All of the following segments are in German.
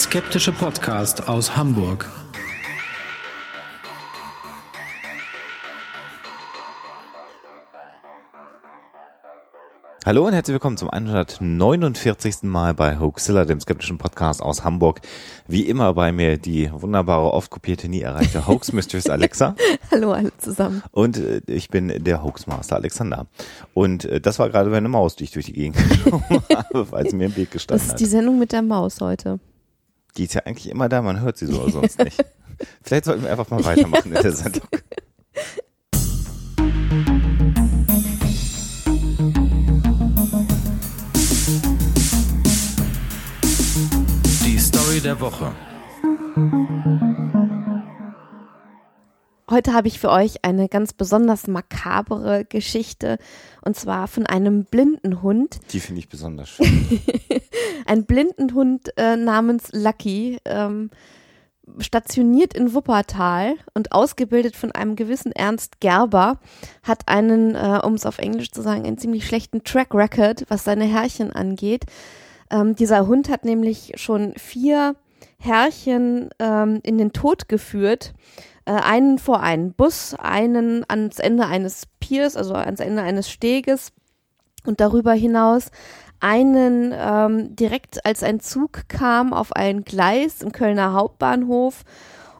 Skeptische Podcast aus Hamburg. Hallo und herzlich willkommen zum 149. Mal bei Hoaxilla, dem skeptischen Podcast aus Hamburg. Wie immer bei mir die wunderbare, oft kopierte, nie erreichte Hoax Mistress Alexa. Hallo alle zusammen. Und äh, ich bin der Hoaxmaster Alexander. Und äh, das war gerade eine Maus, die ich durch die Gegend geschoben habe, weil sie mir im Weg gestanden Das hat. ist die Sendung mit der Maus heute. Die ist ja eigentlich immer da, man hört sie so oder sonst nicht. Vielleicht sollten wir einfach mal weitermachen in der Sendung. Die Story der Woche. Heute habe ich für euch eine ganz besonders makabere Geschichte und zwar von einem blinden Hund. Die finde ich besonders schön. Ein blinden Hund äh, namens Lucky, ähm, stationiert in Wuppertal und ausgebildet von einem gewissen Ernst Gerber, hat einen, äh, um es auf Englisch zu sagen, einen ziemlich schlechten Track Record, was seine Herrchen angeht. Ähm, dieser Hund hat nämlich schon vier Herrchen ähm, in den Tod geführt. Äh, einen vor einen Bus, einen ans Ende eines Piers, also ans Ende eines Steges und darüber hinaus einen ähm, direkt als ein Zug kam auf ein Gleis im Kölner Hauptbahnhof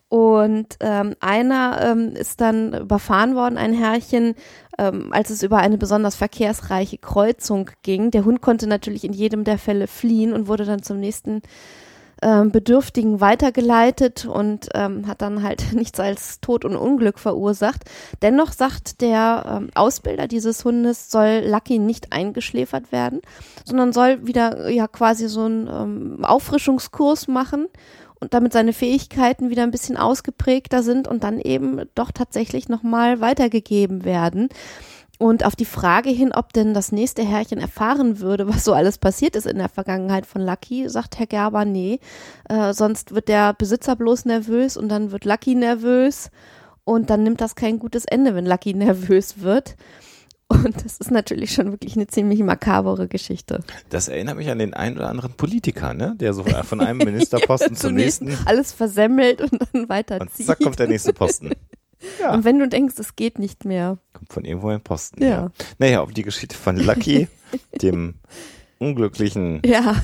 und ähm, einer ähm, ist dann überfahren worden, ein Herrchen, ähm, als es über eine besonders verkehrsreiche Kreuzung ging. Der Hund konnte natürlich in jedem der Fälle fliehen und wurde dann zum nächsten ähm, Bedürftigen weitergeleitet und ähm, hat dann halt nichts als Tod und Unglück verursacht. Dennoch sagt der ähm, Ausbilder dieses Hundes, soll Lucky nicht eingeschläfert werden, sondern soll wieder ja quasi so einen ähm, Auffrischungskurs machen und damit seine Fähigkeiten wieder ein bisschen ausgeprägter sind und dann eben doch tatsächlich nochmal weitergegeben werden. Und auf die Frage hin, ob denn das nächste Herrchen erfahren würde, was so alles passiert ist in der Vergangenheit von Lucky, sagt Herr Gerber, nee, äh, sonst wird der Besitzer bloß nervös und dann wird Lucky nervös und dann nimmt das kein gutes Ende, wenn Lucky nervös wird. Und das ist natürlich schon wirklich eine ziemlich makabere Geschichte. Das erinnert mich an den einen oder anderen Politiker, ne? der so von einem Ministerposten zum nächsten Alles versemmelt und dann und weiterzieht. zack kommt der nächste Posten. Ja. Und wenn du denkst, es geht nicht mehr. Kommt von irgendwo ein Posten. Ja. Naja, ob die Geschichte von Lucky, dem unglücklichen Ja,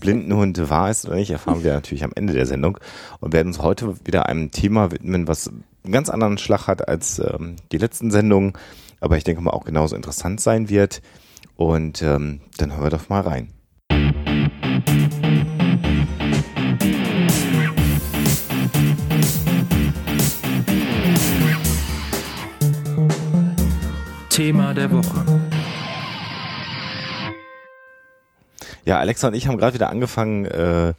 blinden Hund wahr ist oder nicht, erfahren wir natürlich am Ende der Sendung und werden uns heute wieder einem Thema widmen, was einen ganz anderen Schlag hat als ähm, die letzten Sendungen, aber ich denke mal auch genauso interessant sein wird. Und ähm, dann hören wir doch mal rein. Thema der Woche. Ja, Alexa und ich haben gerade wieder angefangen, äh,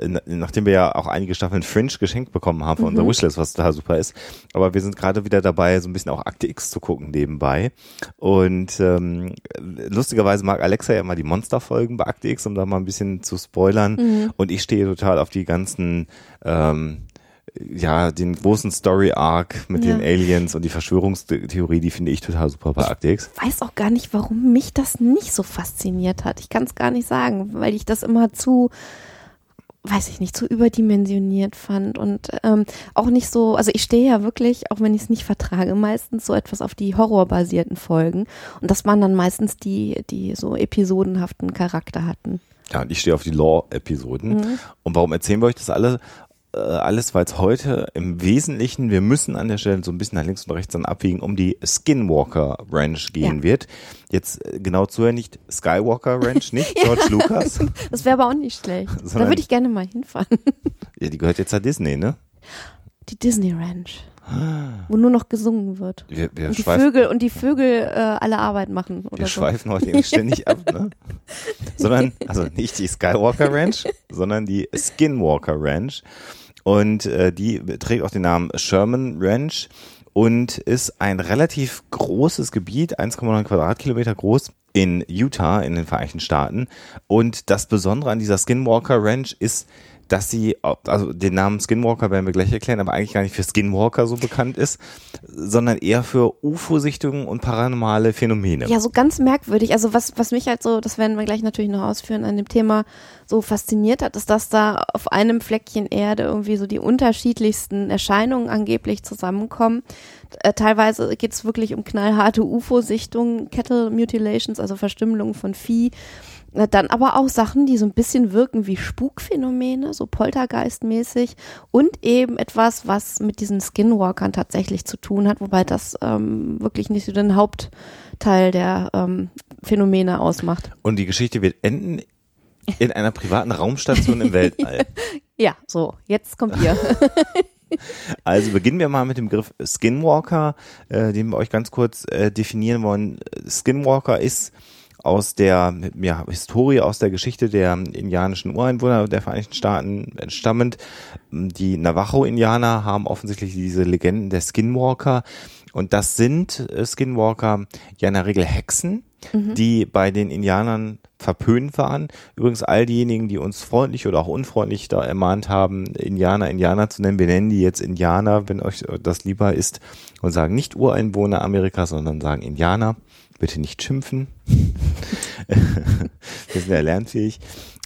na- nachdem wir ja auch einige Staffeln Fringe geschenkt bekommen haben von unserer Wishlist, was total super ist. Aber wir sind gerade wieder dabei, so ein bisschen auch Akte X zu gucken nebenbei. Und ähm, lustigerweise mag Alexa ja immer die Monsterfolgen bei Akte X, um da mal ein bisschen zu spoilern. Und ich stehe total auf die ganzen ähm, ja, den großen Story-Arc mit Ja. den Aliens und die Verschwörungstheorie, die finde ich total super bei Akte X. weiß auch gar nicht, warum mich das nicht so fasziniert hat. Ich kann es gar nicht sagen, weil ich das immer zu, weiß ich nicht, zu überdimensioniert fand und ähm, auch nicht so, also ich stehe ja wirklich, auch wenn ich es nicht vertrage, meistens so etwas auf die horrorbasierten Folgen und das waren dann meistens die, die so episodenhaften Charakter hatten. Ja, und ich stehe auf die Lore-Episoden. Und warum erzählen wir euch das alle? Äh, alles, weil es heute im Wesentlichen, wir müssen an der Stelle so ein bisschen nach links und rechts dann abwiegen, um die Skinwalker Ranch gehen Ja. wird. Jetzt äh, genau zuhören, nicht Skywalker Ranch, nicht George Lucas. Das wäre aber auch nicht schlecht. Da Sondern- würde ich gerne mal hinfahren. Ja, die gehört jetzt zu Disney, ne? Die Disney Ranch. Wo nur noch gesungen wird. Wir, wir, Und die Vögel und die Vögel äh, alle Arbeit machen oder wir so. schweifen heute eben ständig ab, ne? Sondern, also nicht die Skywalker Ranch, sondern die Skinwalker Ranch. Und äh, die trägt auch den Namen Sherman Ranch und ist ein relativ großes Gebiet, 1,9 Quadratkilometer groß in Utah in den Vereinigten Staaten. Und das Besondere an dieser Skinwalker Ranch ist dass sie, also den Namen Skinwalker werden wir gleich erklären, aber eigentlich gar nicht für Skinwalker so bekannt ist, sondern eher für UFO-Sichtungen und paranormale Phänomene. Ja, so ganz merkwürdig. Also was, was mich halt so, das werden wir gleich natürlich noch ausführen, an dem Thema so fasziniert hat, ist, dass da auf einem Fleckchen Erde irgendwie so die unterschiedlichsten Erscheinungen angeblich zusammenkommen. Äh, teilweise geht es wirklich um knallharte UFO-Sichtungen, Cattle Mutilations, also Verstümmelung von Vieh. Äh, Dann aber auch Sachen, die so ein bisschen wirken wie Spukphänomene, so poltergeistmäßig und eben etwas, was mit diesen Skinwalkern tatsächlich zu tun hat, wobei das ähm, wirklich nicht so den Hauptteil der ähm, Phänomene ausmacht. Und die Geschichte wird enden in einer privaten Raumstation im Weltall. Ja, so, jetzt kommt ihr. Also beginnen wir mal mit dem Begriff Skinwalker, äh, den wir euch ganz kurz äh, definieren wollen. Skinwalker ist aus der ja, Historie, aus der Geschichte der indianischen Ureinwohner der Vereinigten Staaten entstammend. Die Navajo-Indianer haben offensichtlich diese Legenden der Skinwalker. Und das sind äh, Skinwalker ja in der Regel Hexen, die bei den Indianern verpönt waren. Übrigens all diejenigen, die uns freundlich oder auch unfreundlich da ermahnt haben, Indianer, Indianer zu nennen, wir nennen die jetzt Indianer, wenn euch das lieber ist, und sagen nicht Ureinwohner Amerikas, sondern sagen Indianer. Bitte nicht schimpfen. wir sind ja lernfähig.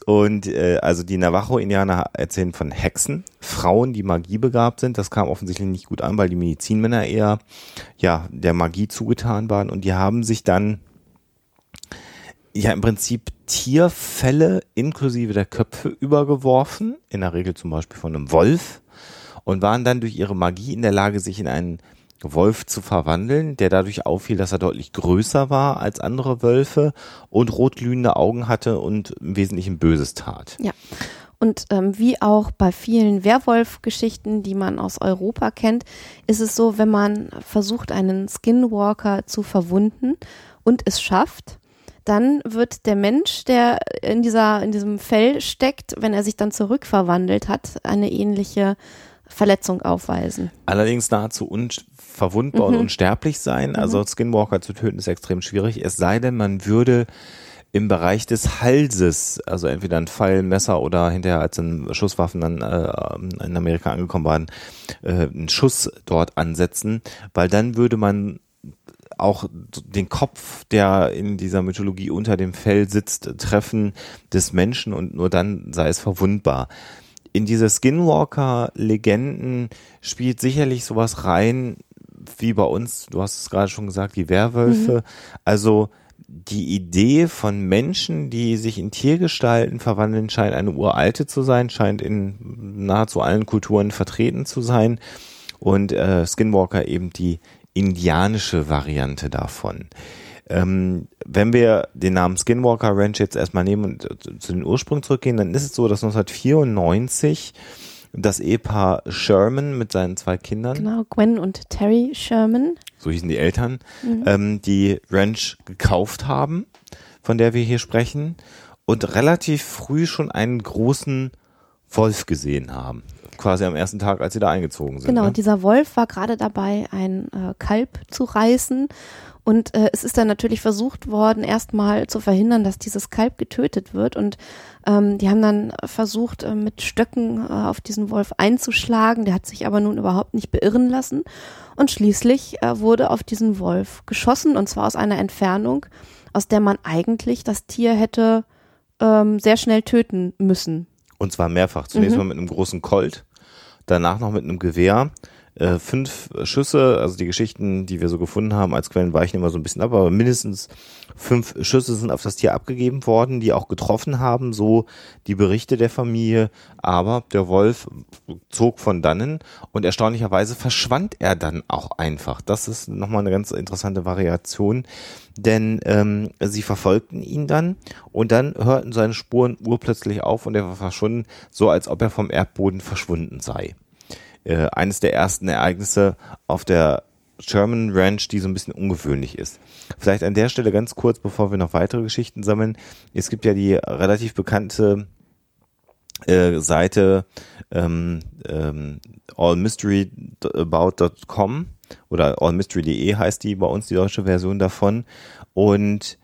Und äh, also die Navajo-Indianer erzählen von Hexen, Frauen, die magiebegabt sind. Das kam offensichtlich nicht gut an, weil die Medizinmänner eher ja der Magie zugetan waren. Und die haben sich dann ja im Prinzip Tierfälle inklusive der Köpfe übergeworfen, in der Regel zum Beispiel von einem Wolf, und waren dann durch ihre Magie in der Lage, sich in einen Wolf zu verwandeln, der dadurch auffiel, dass er deutlich größer war als andere Wölfe und rotglühende Augen hatte und im Wesentlichen Böses tat. Ja. Und ähm, wie auch bei vielen Werwolf-Geschichten, die man aus Europa kennt, ist es so, wenn man versucht, einen Skinwalker zu verwunden und es schafft, dann wird der Mensch, der in dieser, in diesem Fell steckt, wenn er sich dann zurückverwandelt hat, eine ähnliche Verletzung aufweisen. Allerdings nahezu unverwundbar und unsterblich sein. Also Skinwalker zu töten ist extrem schwierig. Es sei denn, man würde im Bereich des Halses, also entweder ein Pfeil, Messer oder hinterher, als dann Schusswaffen dann äh, in Amerika angekommen waren, äh, einen Schuss dort ansetzen, weil dann würde man auch den Kopf, der in dieser Mythologie unter dem Fell sitzt, treffen des Menschen und nur dann sei es verwundbar. In diese Skinwalker-Legenden spielt sicherlich sowas rein, wie bei uns, du hast es gerade schon gesagt, die Werwölfe. Also die Idee von Menschen, die sich in Tiergestalten verwandeln, scheint eine uralte zu sein, scheint in nahezu allen Kulturen vertreten zu sein. Und äh, Skinwalker eben die indianische Variante davon. Ähm, wenn wir den Namen Skinwalker Ranch jetzt erstmal nehmen und äh, zu den Ursprüngen zurückgehen, dann ist es so, dass 1994 das Ehepaar Sherman mit seinen zwei Kindern, Genau, Gwen und Terry Sherman. so hießen die Eltern, ähm, die Ranch gekauft haben, von der wir hier sprechen, und relativ früh schon einen großen Wolf gesehen haben. Quasi am ersten Tag, als sie da eingezogen sind. Genau, ne? dieser Wolf war gerade dabei, ein äh, Kalb zu reißen. Und äh, es ist dann natürlich versucht worden, erstmal zu verhindern, dass dieses Kalb getötet wird. Und ähm, die haben dann versucht, äh, mit Stöcken äh, auf diesen Wolf einzuschlagen. Der hat sich aber nun überhaupt nicht beirren lassen. Und schließlich äh, wurde auf diesen Wolf geschossen, und zwar aus einer Entfernung, aus der man eigentlich das Tier hätte ähm, sehr schnell töten müssen. Und zwar mehrfach. Zunächst Mhm. mal mit einem großen Colt, danach noch mit einem Gewehr. Äh, fünf Schüsse, also die Geschichten, die wir so gefunden haben als Quellen, weichen immer so ein bisschen ab, aber mindestens fünf Schüsse sind auf das Tier abgegeben worden, die auch getroffen haben, so die Berichte der Familie. Aber der Wolf zog von dannen und erstaunlicherweise verschwand er dann auch einfach. Das ist nochmal eine ganz interessante Variation, denn ähm, sie verfolgten ihn dann und dann hörten seine Spuren urplötzlich auf und er war verschwunden, so als ob er vom Erdboden verschwunden sei äh, eines der ersten Ereignisse auf der Sherman Ranch, die so ein bisschen ungewöhnlich ist. Vielleicht an der Stelle ganz kurz, bevor wir noch weitere Geschichten sammeln. Es gibt ja die relativ bekannte äh, Seite ähm, ähm, allmysteryabout.com oder allmystery.de heißt die bei uns, die deutsche Version davon. Und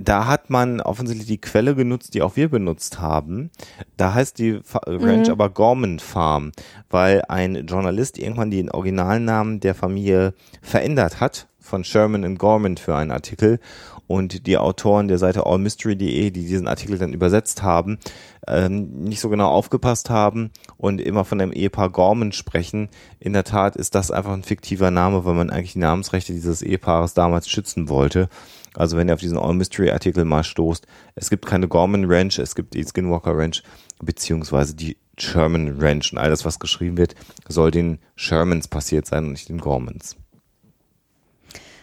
da hat man offensichtlich die Quelle genutzt, die auch wir benutzt haben. Da heißt die Fa Ranch Mhm. aber Gorman Farm, weil ein Journalist irgendwann den Originalnamen der Familie verändert hat von Sherman und Gorman für einen Artikel und die Autoren der Seite allmystery.de, die diesen Artikel dann übersetzt haben, ähm, nicht so genau aufgepasst haben und immer von dem Ehepaar Gorman sprechen. In der Tat ist das einfach ein fiktiver Name, weil man eigentlich die Namensrechte dieses Ehepaares damals schützen wollte. Also wenn ihr auf diesen All Mystery Artikel mal stoßt, es gibt keine Gorman Ranch, es gibt die Skinwalker Ranch, beziehungsweise die Sherman Ranch und alles, was geschrieben wird, soll den Shermans passiert sein und nicht den Gormans.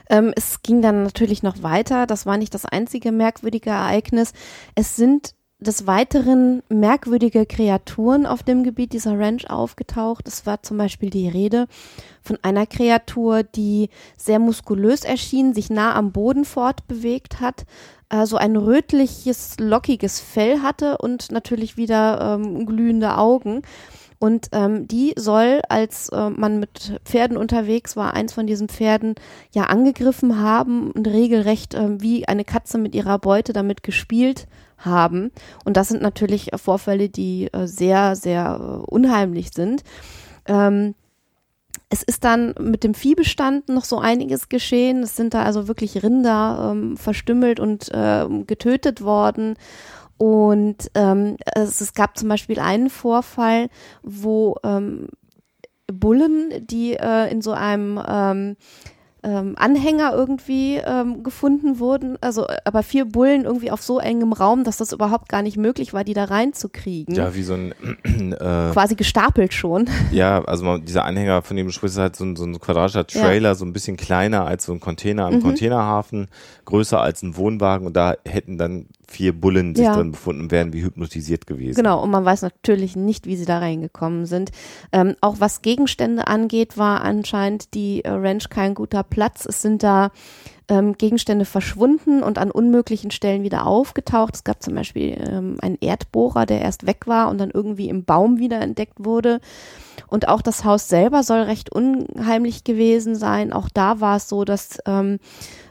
Ähm, es ging dann natürlich noch weiter. Das war nicht das einzige merkwürdige Ereignis. Es sind des Weiteren merkwürdige Kreaturen auf dem Gebiet dieser Ranch aufgetaucht. Es war zum Beispiel die Rede von einer Kreatur, die sehr muskulös erschien, sich nah am Boden fortbewegt hat, äh, so ein rötliches, lockiges Fell hatte und natürlich wieder ähm, glühende Augen. Und ähm, die soll, als äh, man mit Pferden unterwegs war, eins von diesen Pferden ja angegriffen haben und regelrecht ähm, wie eine Katze mit ihrer Beute damit gespielt haben. Und das sind natürlich äh, Vorfälle, die äh, sehr, sehr äh, unheimlich sind. Ähm, es ist dann mit dem Viehbestand noch so einiges geschehen. Es sind da also wirklich Rinder ähm, verstümmelt und ähm, getötet worden. Und ähm, es, es gab zum Beispiel einen Vorfall, wo ähm, Bullen, die äh, in so einem ähm, ähm, Anhänger irgendwie ähm, gefunden wurden, also aber vier Bullen irgendwie auf so engem Raum, dass das überhaupt gar nicht möglich war, die da reinzukriegen. Ja, wie so ein äh, Quasi gestapelt schon. Ja, also man, dieser Anhänger, von dem du sprichst, ist halt so ein, so ein quadratischer Ja. Trailer, so ein bisschen kleiner als so ein Container im Mhm. Containerhafen, größer als ein Wohnwagen und da hätten dann vier Bullen sich Ja. drin befunden und wären wie hypnotisiert gewesen. Genau, und man weiß natürlich nicht, wie sie da reingekommen sind. Ähm, auch was Gegenstände angeht, war anscheinend die äh, Ranch kein guter Platz. Es sind da ähm, Gegenstände verschwunden und an unmöglichen Stellen wieder aufgetaucht. Es gab zum Beispiel ähm, einen Erdbohrer, der erst weg war und dann irgendwie im Baum wieder entdeckt wurde. Und auch das Haus selber soll recht unheimlich gewesen sein. Auch da war es so, dass ähm,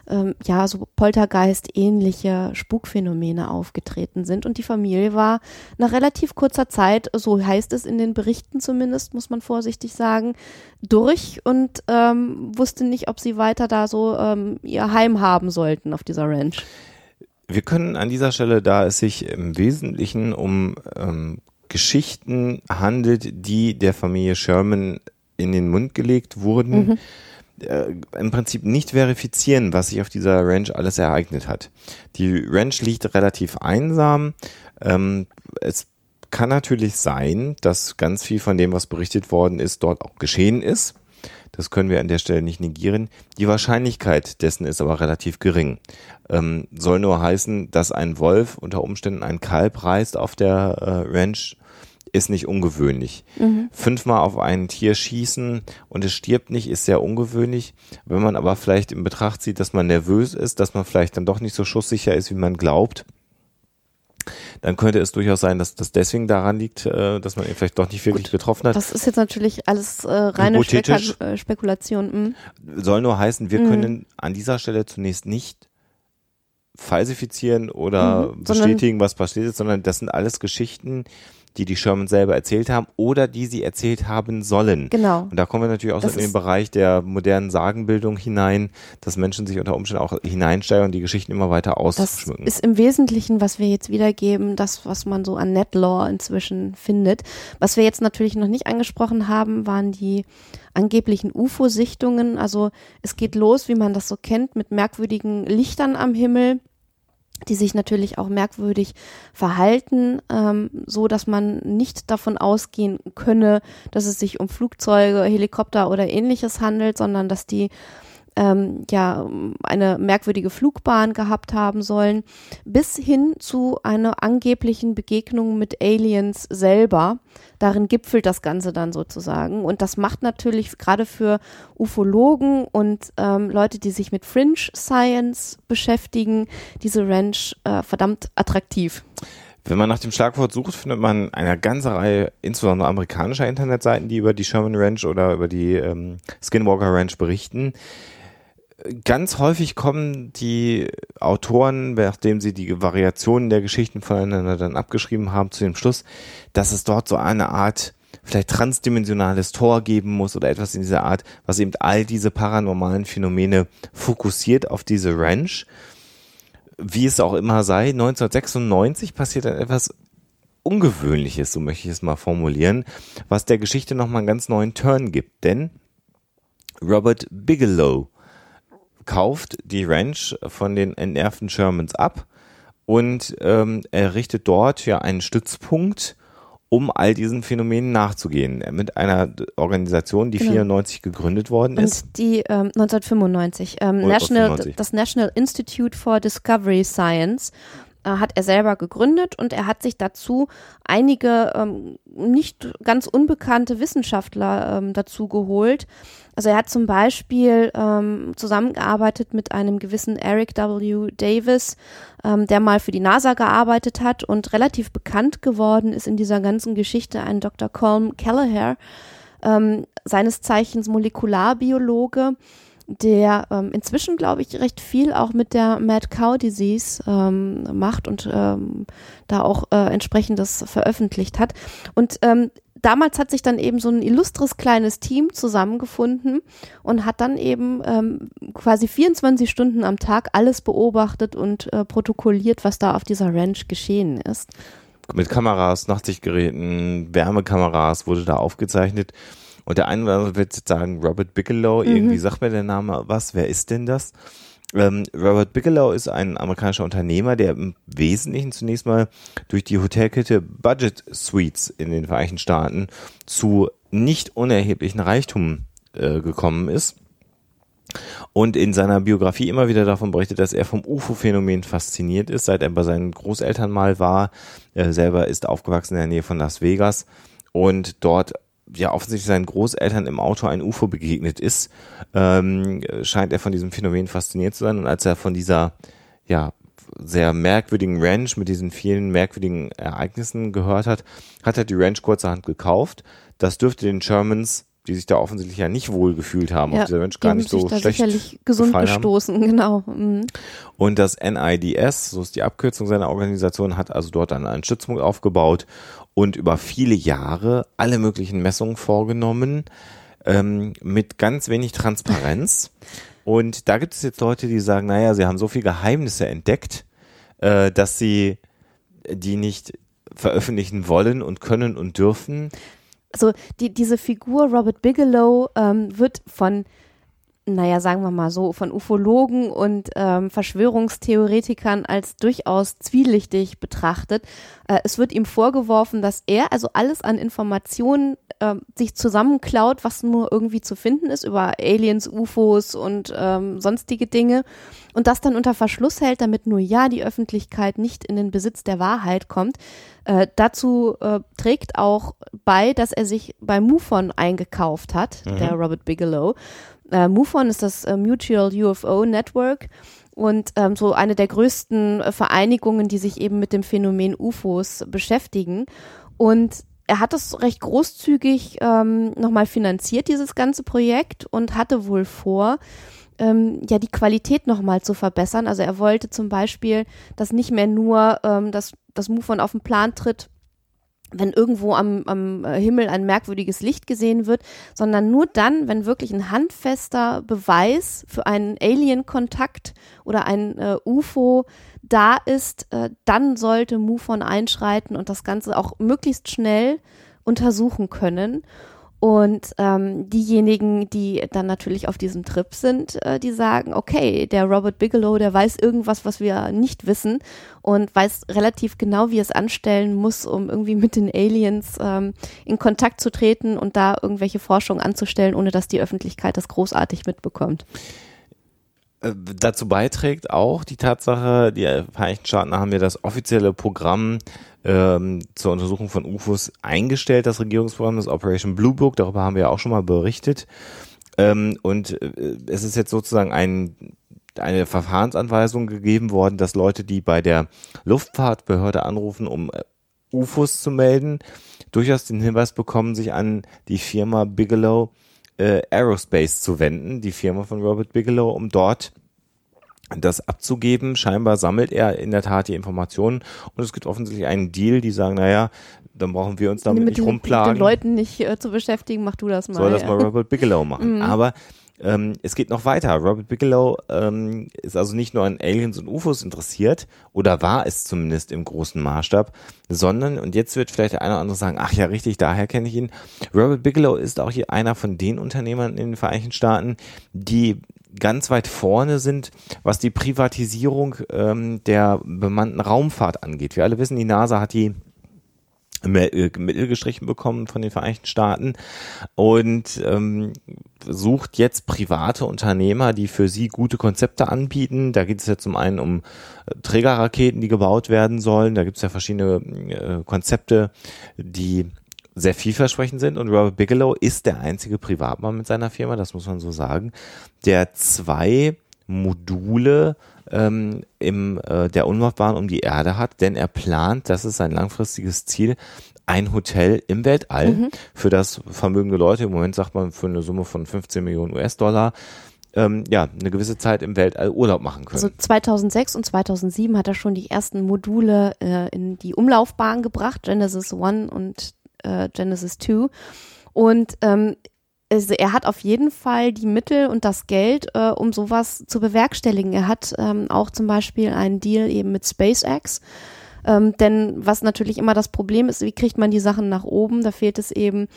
ähm, ja so Poltergeist-ähnliche Spukphänomene aufgetreten sind. Und die Familie war nach relativ kurzer Zeit, so heißt es in den Berichten zumindest, muss man vorsichtig sagen, durch und ähm, wusste nicht, ob sie weiter da so ähm, ihr Heim haben sollten auf dieser Ranch. Wir können an dieser Stelle, da es sich im Wesentlichen um ähm, Geschichten handelt, die der Familie Sherman in den Mund gelegt wurden, Mhm. Äh, im Prinzip nicht verifizieren, was sich auf dieser Ranch alles ereignet hat. Die Ranch liegt relativ einsam. Ähm, es kann natürlich sein, dass ganz viel von dem, was berichtet worden ist, dort auch geschehen ist. Das können wir an der Stelle nicht negieren. Die Wahrscheinlichkeit dessen ist aber relativ gering. Ähm, soll nur heißen, dass ein Wolf unter Umständen ein Kalb reißt auf der äh, Ranch, ist nicht ungewöhnlich. Fünfmal auf ein Tier schießen und es stirbt nicht, ist sehr ungewöhnlich. Wenn man aber vielleicht in Betracht zieht, dass man nervös ist, dass man vielleicht dann doch nicht so schusssicher ist, wie man glaubt, dann könnte es durchaus sein, dass das deswegen daran liegt, äh, dass man ihn vielleicht doch nicht wirklich getroffen hat. Das ist jetzt natürlich alles äh, reine. Spekula äh, Spekulation. Mhm. soll nur heißen, wir Mhm. können an dieser Stelle zunächst nicht falsifizieren oder Mhm, bestätigen, was passiert ist, sondern das sind alles Geschichten, die die Sherman selber erzählt haben oder die sie erzählt haben sollen. Genau. Und da kommen wir natürlich auch Das so in den Bereich der modernen Sagenbildung hinein, dass Menschen sich unter Umständen auch hineinsteigen und die Geschichten immer weiter Das ausschmücken. ist im Wesentlichen, was wir jetzt wiedergeben, das, was man so an Netlore inzwischen findet. Was wir jetzt natürlich noch nicht angesprochen haben, waren die angeblichen UFO-Sichtungen. Also es geht los, wie man das so kennt, mit merkwürdigen Lichtern am Himmel die sich natürlich auch merkwürdig verhalten, ähm, so dass man nicht davon ausgehen könne, dass es sich um Flugzeuge, Helikopter oder ähnliches handelt, sondern dass die ähm, ja eine merkwürdige Flugbahn gehabt haben sollen, bis hin zu einer angeblichen Begegnung mit Aliens selber. Darin gipfelt das Ganze dann sozusagen. Und das macht natürlich gerade für Ufologen und ähm, Leute, die sich mit Fringe Science beschäftigen, diese Ranch äh, verdammt attraktiv. Wenn man nach dem Schlagwort sucht, findet man eine ganze Reihe, insbesondere amerikanischer Internetseiten, die über die Sherman Ranch oder über die ähm, Skinwalker Ranch berichten. Ganz häufig kommen die Autoren, nachdem sie die Variationen der Geschichten voneinander dann abgeschrieben haben, zu dem Schluss, dass es dort so eine Art vielleicht transdimensionales Tor geben muss oder etwas in dieser Art, was eben all diese paranormalen Phänomene fokussiert auf diese Ranch. Wie es auch immer sei, 1996 passiert dann etwas Ungewöhnliches, so möchte ich es mal formulieren, was der Geschichte nochmal einen ganz neuen Turn gibt. Denn Robert Bigelow kauft die Ranch von den entnervten Shermans ab und ähm, errichtet dort ja einen Stützpunkt, um all diesen Phänomenen nachzugehen. Mit einer Organisation, die genau. 94 gegründet worden ist. Und die ähm, 1995. Ähm, National, das National Institute for Discovery Science hat er selber gegründet und er hat sich dazu einige ähm, nicht ganz unbekannte Wissenschaftler ähm, dazu geholt, also er hat zum Beispiel ähm, zusammengearbeitet mit einem gewissen Eric W. Davis, ähm, der mal für die NASA gearbeitet hat und relativ bekannt geworden ist in dieser ganzen Geschichte ein Dr. Colm Kelleher, ähm, seines Zeichens Molekularbiologe, der ähm, inzwischen, glaube ich, recht viel auch mit der Mad Cow Disease ähm, macht und ähm, da auch äh, entsprechendes veröffentlicht hat. Und ähm, damals hat sich dann eben so ein illustres kleines Team zusammengefunden und hat dann eben ähm, quasi 24 Stunden am Tag alles beobachtet und äh, protokolliert, was da auf dieser Ranch geschehen ist. Mit Kameras, Nachtsichtgeräten, Wärmekameras wurde da aufgezeichnet. Und der eine oder andere wird jetzt sagen, Robert Bigelow, mhm. irgendwie sagt mir der Name was, wer ist denn das? Ähm, Robert Bigelow ist ein amerikanischer Unternehmer, der im Wesentlichen zunächst mal durch die Hotelkette Budget Suites in den Vereinigten Staaten zu nicht unerheblichen Reichtum äh, gekommen ist und in seiner Biografie immer wieder davon berichtet, dass er vom UFO-Phänomen fasziniert ist, seit er bei seinen Großeltern mal war. Er selber ist aufgewachsen in der Nähe von Las Vegas und dort ja offensichtlich seinen Großeltern im Auto ein UFO begegnet ist, ähm, scheint er von diesem Phänomen fasziniert zu sein. Und als er von dieser ja sehr merkwürdigen Ranch mit diesen vielen merkwürdigen Ereignissen gehört hat, hat er die Ranch kurzerhand gekauft. Das dürfte den Shermans die sich da offensichtlich ja nicht wohl gefühlt haben, ja, auf dieser Ranch gar nicht so schlecht sicherlich gesund gestoßen, haben. genau. Mhm. Und das NIDS, so ist die Abkürzung seiner Organisation, hat also dort dann einen Stützpunkt aufgebaut und über viele Jahre alle möglichen Messungen vorgenommen ähm, mit ganz wenig Transparenz. Und da gibt es jetzt Leute, die sagen, naja, sie haben so viele Geheimnisse entdeckt, äh, dass sie die nicht veröffentlichen wollen und können und dürfen. Also die, diese Figur Robert Bigelow ähm, wird von naja, sagen wir mal so, von Ufologen und ähm, Verschwörungstheoretikern als durchaus zwielichtig betrachtet. Äh, es wird ihm vorgeworfen, dass er also alles an Informationen äh, sich zusammenklaut, was nur irgendwie zu finden ist über Aliens, UFOs und ähm, sonstige Dinge und das dann unter Verschluss hält, damit nur ja die Öffentlichkeit nicht in den Besitz der Wahrheit kommt. Äh, dazu äh, trägt auch bei, dass er sich bei MUFON eingekauft hat, mhm. der Robert Bigelow. Äh, MUFON ist das äh, Mutual UFO Network und ähm, so eine der größten äh, Vereinigungen, die sich eben mit dem Phänomen UFOs beschäftigen. Und er hat es recht großzügig ähm, nochmal finanziert, dieses ganze Projekt, und hatte wohl vor, ähm, ja die Qualität nochmal zu verbessern. Also er wollte zum Beispiel, dass nicht mehr nur ähm, das, das MUFON auf den Plan tritt, wenn irgendwo am, am Himmel ein merkwürdiges Licht gesehen wird, sondern nur dann, wenn wirklich ein handfester Beweis für einen Alien-Kontakt oder ein äh, UFO da ist, äh, dann sollte MUFON einschreiten und das Ganze auch möglichst schnell untersuchen können. Und ähm, diejenigen, die dann natürlich auf diesem Trip sind, äh, die sagen, okay, der Robert Bigelow, der weiß irgendwas, was wir nicht wissen und weiß relativ genau, wie es anstellen muss, um irgendwie mit den Aliens ähm, in Kontakt zu treten und da irgendwelche Forschung anzustellen, ohne dass die Öffentlichkeit das großartig mitbekommt. Äh, dazu beiträgt auch die Tatsache, die Vereinigten Staaten haben ja das offizielle Programm ähm, zur Untersuchung von UFOs eingestellt, das Regierungsprogramm, das Operation Blue Book, darüber haben wir ja auch schon mal berichtet. Ähm, und äh, es ist jetzt sozusagen ein, eine Verfahrensanweisung gegeben worden, dass Leute, die bei der Luftfahrtbehörde anrufen, um äh, UFOs zu melden, durchaus den Hinweis bekommen, sich an die Firma Bigelow äh, Aerospace zu wenden, die Firma von Robert Bigelow, um dort das abzugeben. Scheinbar sammelt er in der Tat die Informationen und es gibt offensichtlich einen Deal, die sagen, naja, dann brauchen wir uns damit mit nicht den, rumplagen. Mit den Leuten nicht äh, zu beschäftigen, mach du das mal. Soll das ja. mal Robert Bigelow machen. Mhm. Aber ähm, es geht noch weiter. Robert Bigelow ähm, ist also nicht nur an Aliens und UFOs interessiert, oder war es zumindest im großen Maßstab, sondern, und jetzt wird vielleicht der eine oder andere sagen, ach ja, richtig, daher kenne ich ihn. Robert Bigelow ist auch hier einer von den Unternehmern in den Vereinigten Staaten, die ganz weit vorne sind, was die Privatisierung ähm, der bemannten Raumfahrt angeht. Wir alle wissen, die NASA hat die Mittel gestrichen bekommen von den Vereinigten Staaten und ähm, sucht jetzt private Unternehmer, die für sie gute Konzepte anbieten. Da geht es ja zum einen um äh, Trägerraketen, die gebaut werden sollen. Da gibt es ja verschiedene äh, Konzepte, die sehr vielversprechend sind und Robert Bigelow ist der einzige Privatmann mit seiner Firma, das muss man so sagen, der zwei Module ähm, im äh, der Umlaufbahn um die Erde hat, denn er plant, das ist sein langfristiges Ziel, ein Hotel im Weltall für das vermögende Leute, im Moment sagt man für eine Summe von 15 Millionen US-Dollar, ähm, ja, eine gewisse Zeit im Weltall Urlaub machen können. Also 2006 und 2007 hat er schon die ersten Module äh, in die Umlaufbahn gebracht, Genesis 1 und äh, Genesis 2. Und ähm, also er hat auf jeden Fall die Mittel und das Geld, äh, um sowas zu bewerkstelligen. Er hat ähm, auch zum Beispiel einen Deal eben mit SpaceX. Ähm, denn was natürlich immer das Problem ist, wie kriegt man die Sachen nach oben? Da fehlt es eben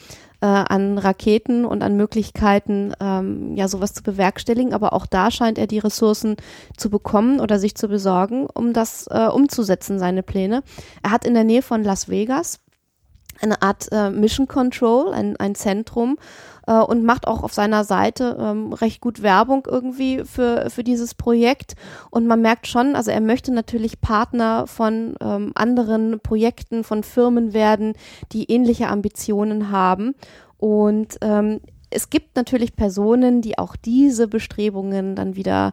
äh, an Raketen und an Möglichkeiten, ähm, ja, sowas zu bewerkstelligen. Aber auch da scheint er die Ressourcen zu bekommen oder sich zu besorgen, um das äh, umzusetzen, seine Pläne. Er hat in der Nähe von Las Vegas eine Art äh, Mission Control, ein, ein Zentrum äh, und macht auch auf seiner Seite ähm, recht gut Werbung irgendwie für, für dieses Projekt. Und man merkt schon, also er möchte natürlich Partner von ähm, anderen Projekten, von Firmen werden, die ähnliche Ambitionen haben. Und ähm, es gibt natürlich Personen, die auch diese Bestrebungen dann wieder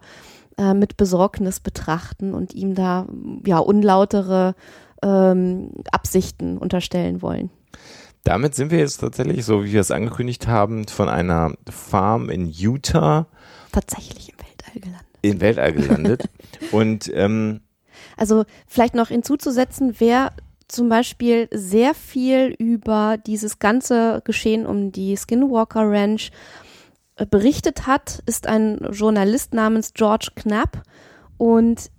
äh, mit Besorgnis betrachten und ihm da ja unlautere ähm, Absichten unterstellen wollen. Damit sind wir jetzt tatsächlich, so wie wir es angekündigt haben, von einer Farm in Utah Tatsächlich im Weltall gelandet. in Weltall gelandet. Und ähm, Also vielleicht noch hinzuzusetzen, wer zum Beispiel sehr viel über dieses ganze Geschehen um die Skinwalker Ranch äh, berichtet hat, ist ein Journalist namens George Knapp und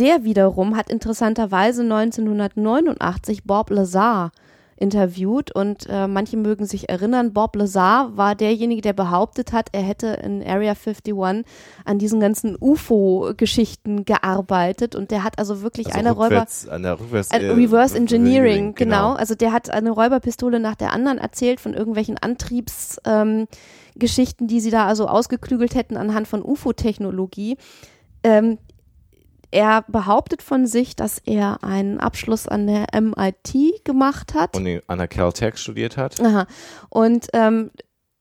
der wiederum hat interessanterweise 1989 Bob Lazar interviewt und äh, manche mögen sich erinnern, Bob Lazar war derjenige, der behauptet hat, er hätte in Area 51 an diesen ganzen UFO-Geschichten gearbeitet und der hat also wirklich also eine Räuber an der Rückwärts, äh, Reverse Engineering, genau. genau. Also der hat eine Räuberpistole nach der anderen erzählt von irgendwelchen Antriebsgeschichten, ähm, die sie da also ausgeklügelt hätten anhand von UFO-Technologie. Ähm, er behauptet von sich, dass er einen Abschluss an der MIT gemacht hat. Und an der Caltech studiert hat. Aha. Und ähm,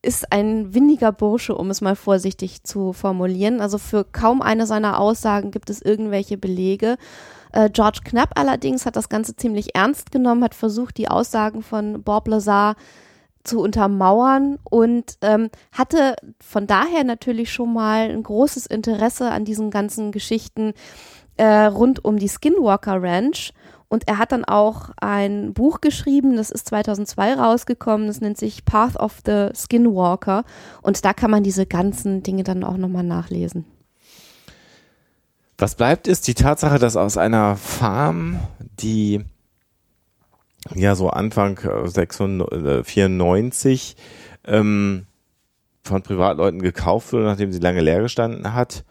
ist ein windiger Bursche, um es mal vorsichtig zu formulieren. Also für kaum eine seiner Aussagen gibt es irgendwelche Belege. Äh, George Knapp allerdings hat das Ganze ziemlich ernst genommen, hat versucht, die Aussagen von Bob Lazar zu untermauern und ähm, hatte von daher natürlich schon mal ein großes Interesse an diesen ganzen Geschichten äh, rund um die Skinwalker Ranch. Und er hat dann auch ein Buch geschrieben, das ist 2002 rausgekommen, das nennt sich Path of the Skinwalker. Und da kann man diese ganzen Dinge dann auch nochmal nachlesen. Was bleibt ist die Tatsache, dass aus einer Farm, die ja so Anfang äh, 96, 94 ähm, von Privatleuten gekauft wurde, nachdem sie lange leer gestanden hat,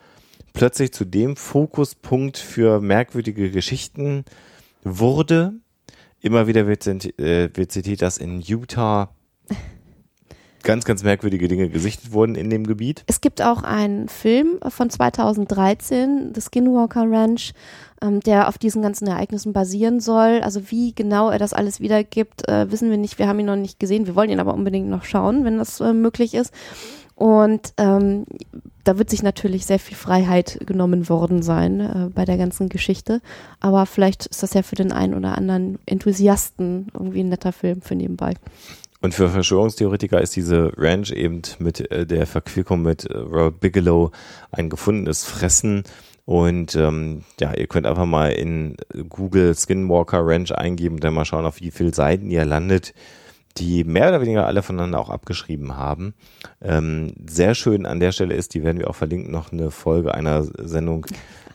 plötzlich zu dem Fokuspunkt für merkwürdige Geschichten wurde. Immer wieder wird, äh, wird zitiert, dass in Utah ganz, ganz merkwürdige Dinge gesichtet wurden in dem Gebiet. Es gibt auch einen Film von 2013, The Skinwalker Ranch, ähm, der auf diesen ganzen Ereignissen basieren soll. Also wie genau er das alles wiedergibt, äh, wissen wir nicht. Wir haben ihn noch nicht gesehen. Wir wollen ihn aber unbedingt noch schauen, wenn das äh, möglich ist. Und ähm, da wird sich natürlich sehr viel Freiheit genommen worden sein äh, bei der ganzen Geschichte. Aber vielleicht ist das ja für den einen oder anderen Enthusiasten irgendwie ein netter Film für nebenbei. Und für Verschwörungstheoretiker ist diese Ranch eben mit äh, der Verquickung mit äh, Robert Bigelow ein gefundenes Fressen. Und ähm, ja, ihr könnt einfach mal in Google Skinwalker Ranch eingeben und dann mal schauen, auf wie viele Seiten ihr landet, die mehr oder weniger alle voneinander auch abgeschrieben haben. Ähm, sehr schön an der Stelle ist, die werden wir auch verlinken, noch eine Folge einer Sendung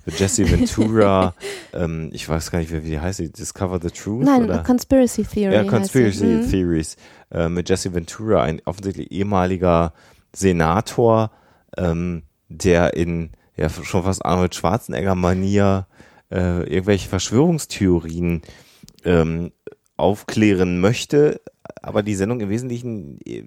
Jesse Ventura, ähm, ich weiß gar nicht, wie, wie heißt sie, Discover the Truth? Nein, oder? Conspiracy Theory. Ja, Conspiracy. Mhm. Theories äh, mit Jesse Ventura, ein offensichtlich ehemaliger Senator, ähm, der in ja schon fast Arnold Schwarzenegger-Manier äh, irgendwelche Verschwörungstheorien ähm, aufklären möchte, aber die Sendung im Wesentlichen äh,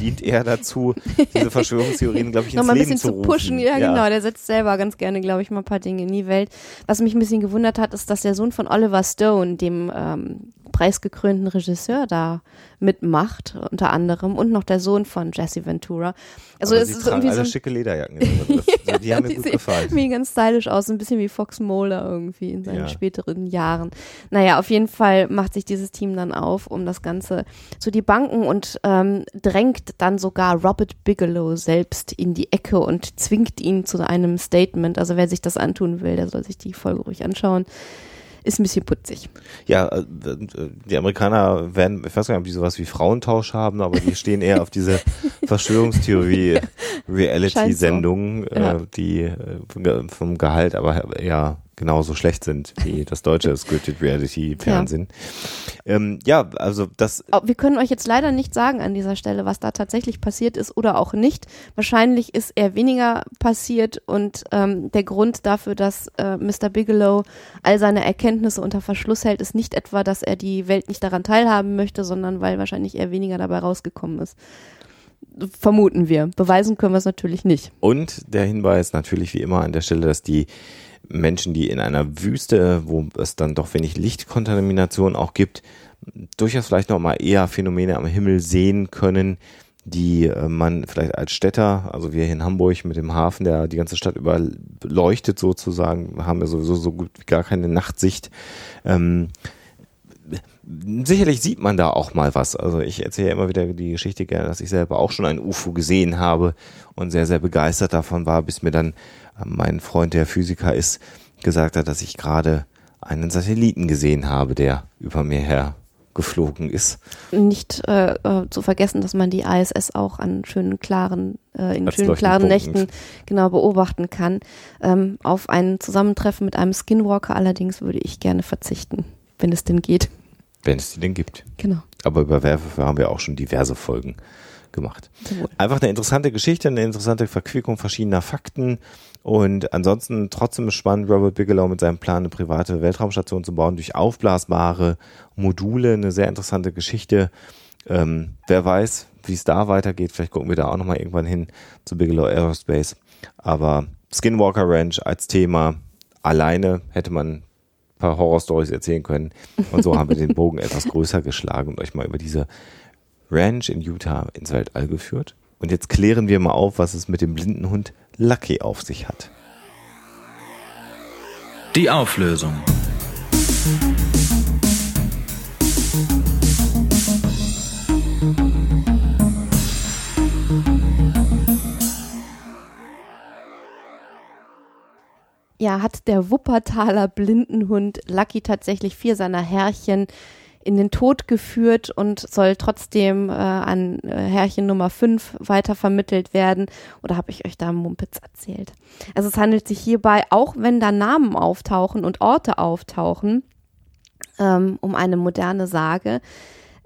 dient eher dazu, diese Verschwörungstheorien, glaube ich, ins Nochmal ein Leben bisschen zu zu pushen, ja, genau. Der setzt selber ganz gerne, glaube ich, mal ein paar Dinge in die Welt. Was mich ein bisschen gewundert hat, ist, dass der Sohn von Oliver Stone, dem ähm, preisgekrönten Regisseur, da mitmacht, unter anderem, und noch der Sohn von Jesse Ventura. Also aber es ist irgendwie alle so schicke Lederjacken. Also die haben mir die gut sehen gefallen. Irgendwie ganz stylisch aus, ein bisschen wie Fox Mulder irgendwie in seinen Ja. späteren Jahren. Naja, auf jeden Fall macht sich dieses Team dann auf, um das Ganze zu debanken und ähm, drängt dann sogar Robert Bigelow selbst in die Ecke und zwingt ihn zu einem Statement. Also wer sich das antun will, der soll sich die Folge ruhig anschauen. Ist ein bisschen putzig. Ja, äh, die Amerikaner werden, ich weiß gar nicht, ob die sowas wie Frauentausch haben, aber die stehen eher auf diese Verschwörungstheorie Reality-Sendungen, Ja. äh, die äh, vom Gehalt aber ja genauso schlecht sind wie das deutsche Scripted Reality-Fernsehen. Ähm, ja, also das Wir können euch jetzt leider nicht sagen an dieser Stelle, was da tatsächlich passiert ist oder auch nicht. Wahrscheinlich ist eher weniger passiert und ähm, der Grund dafür, dass äh, Mr. Bigelow all seine Erkenntnisse unter Verschluss hält, ist nicht etwa, dass er die Welt nicht daran teilhaben möchte, sondern weil wahrscheinlich eher weniger dabei rausgekommen ist. Vermuten wir. Beweisen können wir es natürlich nicht. Und der Hinweis natürlich wie immer an der Stelle, dass die Menschen, die in einer Wüste, wo es dann doch wenig Lichtkontamination auch gibt, durchaus vielleicht noch mal eher Phänomene am Himmel sehen können, die äh, man vielleicht als Städter, also wir hier in Hamburg mit dem Hafen, der die ganze Stadt überleuchtet sozusagen, haben wir sowieso so gut wie gar keine Nachtsicht. Ähm, sicherlich sieht man da auch mal was. Also ich erzähle ja immer wieder die Geschichte gerne, dass ich selber auch schon ein UFO gesehen habe und sehr, sehr begeistert davon war, bis mir dann äh, mein Freund, der Physiker ist, gesagt hat, dass ich gerade einen Satelliten gesehen habe, der über mir her geflogen ist. Nicht äh, äh, zu vergessen, dass man die ISS auch an schönen klaren, äh, in Als schönen klaren. Nächten genau beobachten kann. Ähm, auf ein Zusammentreffen mit einem Skinwalker allerdings würde ich gerne verzichten, wenn es denn geht. Wenn es die denn gibt. Genau. Aber über Werwölfe haben wir auch schon diverse Folgen gemacht. Einfach eine interessante Geschichte, eine interessante Verquickung verschiedener Fakten und ansonsten trotzdem spannend, Robert Bigelow mit seinem Plan, eine private Weltraumstation zu bauen durch aufblasbare Module, eine sehr interessante Geschichte. Ähm, wer weiß, wie es da weitergeht, vielleicht gucken wir da auch nochmal irgendwann hin zu Bigelow Aerospace. Aber Skinwalker Ranch als Thema alleine hätte man paar Horrorstories erzählen können. Und so haben wir den Bogen etwas größer geschlagen und euch mal über diese Ranch in Utah ins Weltall geführt. Und jetzt klären wir mal auf, was es mit dem blinden Hund Lucky auf sich hat. Die Auflösung. Ja, hat der Wuppertaler Blindenhund Lucky tatsächlich vier seiner Herrchen in den Tod geführt und soll trotzdem äh, an äh, Herrchen Nummer 5 weitervermittelt werden? Oder habe ich euch da Mumpitz erzählt? Also es handelt sich hierbei, auch wenn da Namen auftauchen und Orte auftauchen, ähm, um eine moderne Sage.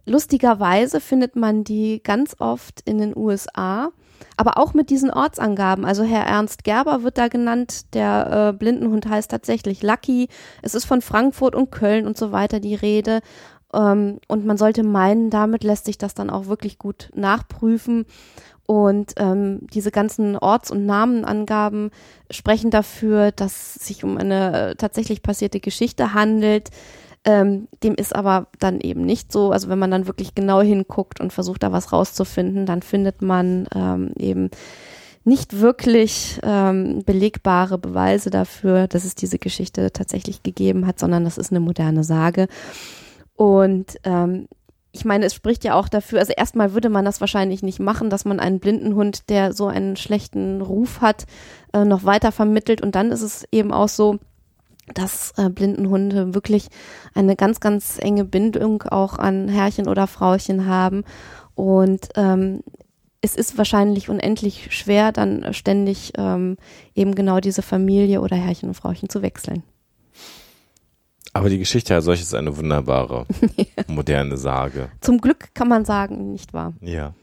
Lustigerweise findet man die ganz oft in den USA, aber auch mit diesen Ortsangaben. Also Herr Ernst Gerber wird da genannt, der äh, Blindenhund heißt tatsächlich Lucky. Es ist von Frankfurt und Köln und so weiter die Rede. Ähm, und man sollte meinen, damit lässt sich das dann auch wirklich gut nachprüfen. Und ähm, diese ganzen Orts- und Namenangaben sprechen dafür, dass es sich um eine äh, tatsächlich passierte Geschichte handelt. Ähm, dem ist aber dann eben nicht so. Also wenn man dann wirklich genau hinguckt und versucht, da was rauszufinden, dann findet man ähm, eben nicht wirklich ähm, belegbare Beweise dafür, dass es diese Geschichte tatsächlich gegeben hat, sondern das ist eine moderne Sage. Und ähm, ich meine, es spricht ja auch dafür, also erstmal würde man das wahrscheinlich nicht machen, dass man einen blinden Hund, der so einen schlechten Ruf hat, äh, noch weiter vermittelt. Und dann ist es eben auch so, dass äh, blinden Hunde wirklich eine ganz, ganz enge Bindung auch an Herrchen oder Frauchen haben. Und ähm, es ist wahrscheinlich unendlich schwer, dann ständig ähm, eben genau diese Familie oder Herrchen und Frauchen zu wechseln. Aber die Geschichte als solches ist eine wunderbare, moderne Sage. Zum Glück kann man sagen, nicht wahr? Ja.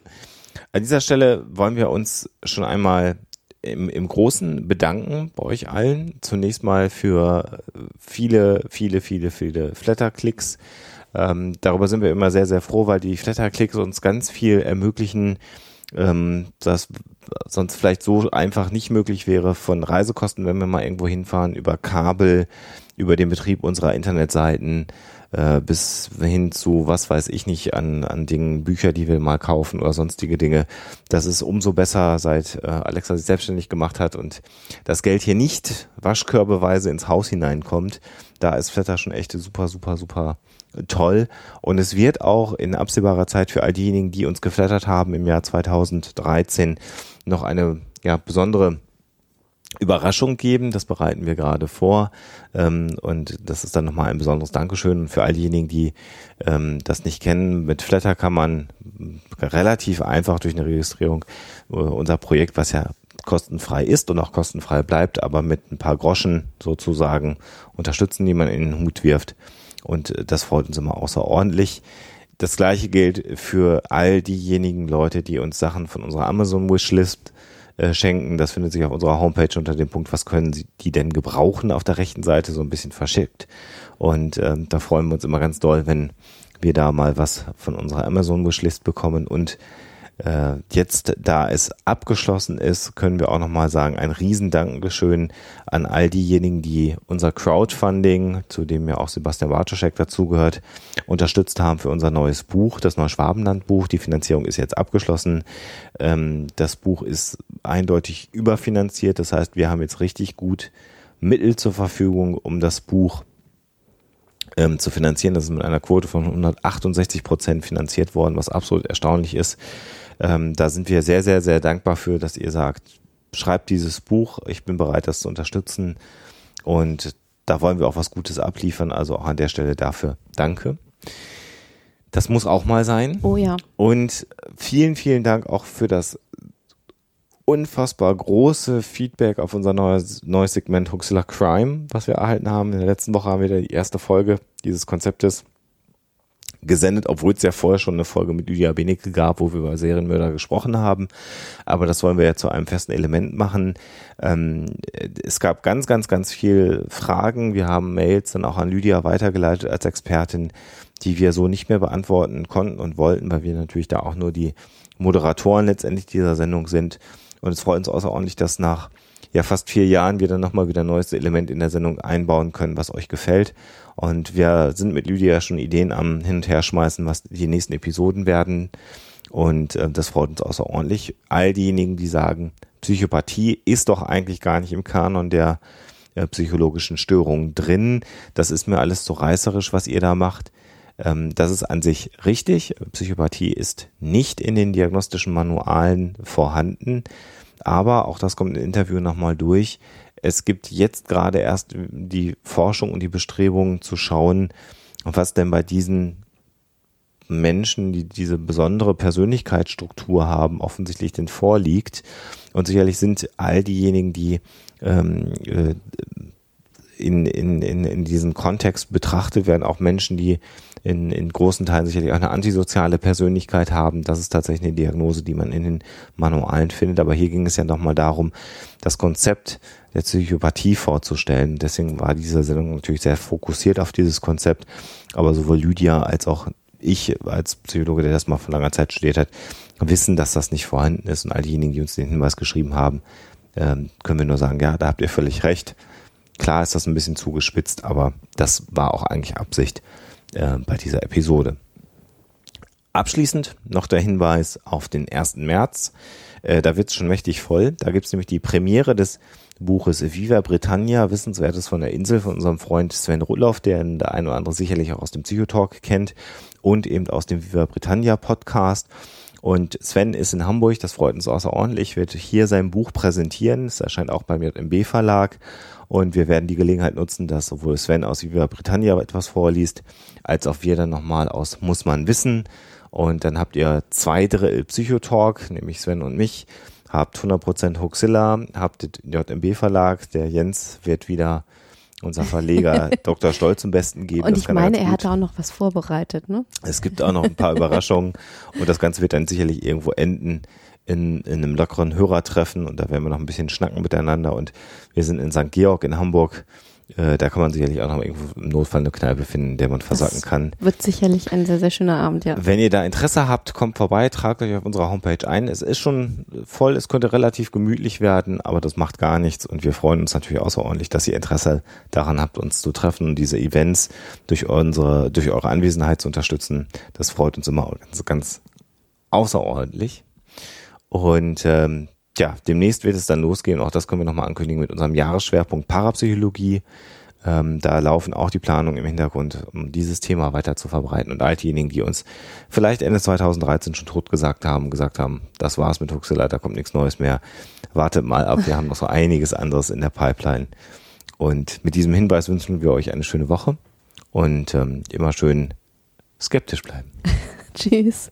An dieser Stelle wollen wir uns schon einmal im, im Großen bedanken bei euch allen. Zunächst mal für viele, viele, viele, viele Flatterklicks. Ähm, darüber sind wir immer sehr, sehr froh, weil die Flatterklicks uns ganz viel ermöglichen, ähm, das sonst vielleicht so einfach nicht möglich wäre von Reisekosten, wenn wir mal irgendwo hinfahren, über Kabel, über den Betrieb unserer Internetseiten äh, bis hin zu, was weiß ich nicht, an, an Dingen, Bücher, die wir mal kaufen oder sonstige Dinge. Das ist umso besser, seit äh, Alexa sich selbstständig gemacht hat und das Geld hier nicht waschkörbeweise ins Haus hineinkommt. Da ist Flatter schon echt super, super, super toll. Und es wird auch in absehbarer Zeit für all diejenigen, die uns geflattert haben im Jahr 2013, noch eine ja, besondere Überraschung geben. Das bereiten wir gerade vor. Ähm, und das ist dann nochmal ein besonderes Dankeschön. Und für all diejenigen, die ähm, das nicht kennen, mit Flatter kann man relativ einfach durch eine Registrierung äh, unser Projekt, was ja kostenfrei ist und auch kostenfrei bleibt, aber mit ein paar Groschen sozusagen unterstützen, die man in den Hut wirft. Und äh, das freut uns immer außerordentlich. Das gleiche gilt für all diejenigen Leute, die uns Sachen von unserer Amazon Wishlist äh, schenken. Das findet sich auf unserer Homepage unter dem Punkt, was können Sie die denn gebrauchen, auf der rechten Seite so ein bisschen verschickt. Und ähm, da freuen wir uns immer ganz doll, wenn wir da mal was von unserer Amazon Wishlist bekommen und äh, jetzt, da es abgeschlossen ist, können wir auch nochmal sagen, ein Riesendankeschön an all diejenigen, die unser Crowdfunding, zu dem ja auch Sebastian Bartoschek dazugehört, unterstützt haben für unser neues Buch, das Neuschwabenland-Buch. Die Finanzierung ist jetzt abgeschlossen. Ähm, das Buch ist eindeutig überfinanziert. Das heißt, wir haben jetzt richtig gut Mittel zur Verfügung, um das Buch ähm, zu finanzieren. Das ist mit einer Quote von 168 Prozent finanziert worden, was absolut erstaunlich ist. Ähm, da sind wir sehr, sehr, sehr dankbar für, dass ihr sagt, schreibt dieses Buch, ich bin bereit, das zu unterstützen. Und da wollen wir auch was Gutes abliefern. Also auch an der Stelle dafür danke. Das muss auch mal sein. Oh ja. Und vielen, vielen Dank auch für das unfassbar große Feedback auf unser neues, neues Segment Huxilla Crime, was wir erhalten haben. In der letzten Woche haben wir die erste Folge dieses Konzeptes gesendet, obwohl es ja vorher schon eine Folge mit Lydia Benecke gab, wo wir über Serienmörder gesprochen haben. Aber das wollen wir ja zu einem festen Element machen. Ähm, es gab ganz, ganz, ganz viel Fragen. Wir haben Mails dann auch an Lydia weitergeleitet als Expertin, die wir so nicht mehr beantworten konnten und wollten, weil wir natürlich da auch nur die Moderatoren letztendlich dieser Sendung sind. Und es freut uns außerordentlich, dass nach ja fast vier Jahren wir dann nochmal wieder ein neues Element in der Sendung einbauen können, was euch gefällt. Und wir sind mit Lydia schon Ideen am Hin- und Herschmeißen, was die nächsten Episoden werden. Und äh, das freut uns außerordentlich. All diejenigen, die sagen, Psychopathie ist doch eigentlich gar nicht im Kanon der äh, psychologischen Störungen drin. Das ist mir alles so reißerisch, was ihr da macht. Ähm, das ist an sich richtig. Psychopathie ist nicht in den diagnostischen Manualen vorhanden. Aber auch das kommt im Interview nochmal durch. Es gibt jetzt gerade erst die Forschung und die Bestrebungen zu schauen, was denn bei diesen Menschen, die diese besondere Persönlichkeitsstruktur haben, offensichtlich denn vorliegt. Und sicherlich sind all diejenigen, die ähm, äh, in, in, in, in diesem Kontext betrachtet werden, auch Menschen, die in, in großen Teilen sicherlich auch eine antisoziale Persönlichkeit haben. Das ist tatsächlich eine Diagnose, die man in den Manualen findet. Aber hier ging es ja nochmal darum, das Konzept der Psychopathie vorzustellen. Deswegen war diese Sendung natürlich sehr fokussiert auf dieses Konzept. Aber sowohl Lydia als auch ich als Psychologe, der das mal vor langer Zeit studiert hat, wissen, dass das nicht vorhanden ist. Und all diejenigen, die uns den Hinweis geschrieben haben, ähm, können wir nur sagen, ja, da habt ihr völlig recht. Klar ist das ein bisschen zugespitzt, aber das war auch eigentlich Absicht äh, bei dieser Episode. Abschließend noch der Hinweis auf den 1. März. Äh, da wird es schon mächtig voll. Da gibt es nämlich die Premiere des Buches Viva Britannia, Wissenswertes von der Insel von unserem Freund Sven Rudloff, der der ein oder andere sicherlich auch aus dem Psychotalk kennt und eben aus dem Viva Britannia Podcast. Und Sven ist in Hamburg, das freut uns außerordentlich, wird hier sein Buch präsentieren. Es erscheint auch beim JMB Verlag. Und wir werden die Gelegenheit nutzen, dass sowohl Sven aus Viva Britannia etwas vorliest, als auch wir dann nochmal aus Muss man wissen. Und dann habt ihr zwei Drittel Psychotalk, nämlich Sven und mich habt 100% Huxilla, habt den JMB Verlag, der Jens wird wieder unser Verleger Dr. Stolz zum Besten geben. Und ich meine, er hat auch noch was vorbereitet, ne? Es gibt auch noch ein paar Überraschungen und das Ganze wird dann sicherlich irgendwo enden in, in einem lockeren Hörertreffen und da werden wir noch ein bisschen schnacken miteinander und wir sind in St. Georg in Hamburg äh, da kann man sicherlich auch noch irgendwo im Notfall eine Kneipe finden, in der man versacken kann. Wird sicherlich ein sehr, sehr schöner Abend, ja. Wenn ihr da Interesse habt, kommt vorbei, tragt euch auf unserer Homepage ein. Es ist schon voll, es könnte relativ gemütlich werden, aber das macht gar nichts und wir freuen uns natürlich außerordentlich, dass ihr Interesse daran habt, uns zu treffen und diese Events durch unsere, durch eure Anwesenheit zu unterstützen. Das freut uns immer ganz, ganz außerordentlich. Und ähm, ja, demnächst wird es dann losgehen. Auch das können wir nochmal ankündigen mit unserem Jahresschwerpunkt Parapsychologie. Ähm, da laufen auch die Planungen im Hintergrund, um dieses Thema weiter zu verbreiten. Und all diejenigen, die uns vielleicht Ende 2013 schon tot gesagt haben, gesagt haben, das war's mit Huxilla, da kommt nichts Neues mehr. Wartet mal ab, wir haben noch so einiges anderes in der Pipeline. Und mit diesem Hinweis wünschen wir euch eine schöne Woche und ähm, immer schön skeptisch bleiben. Tschüss.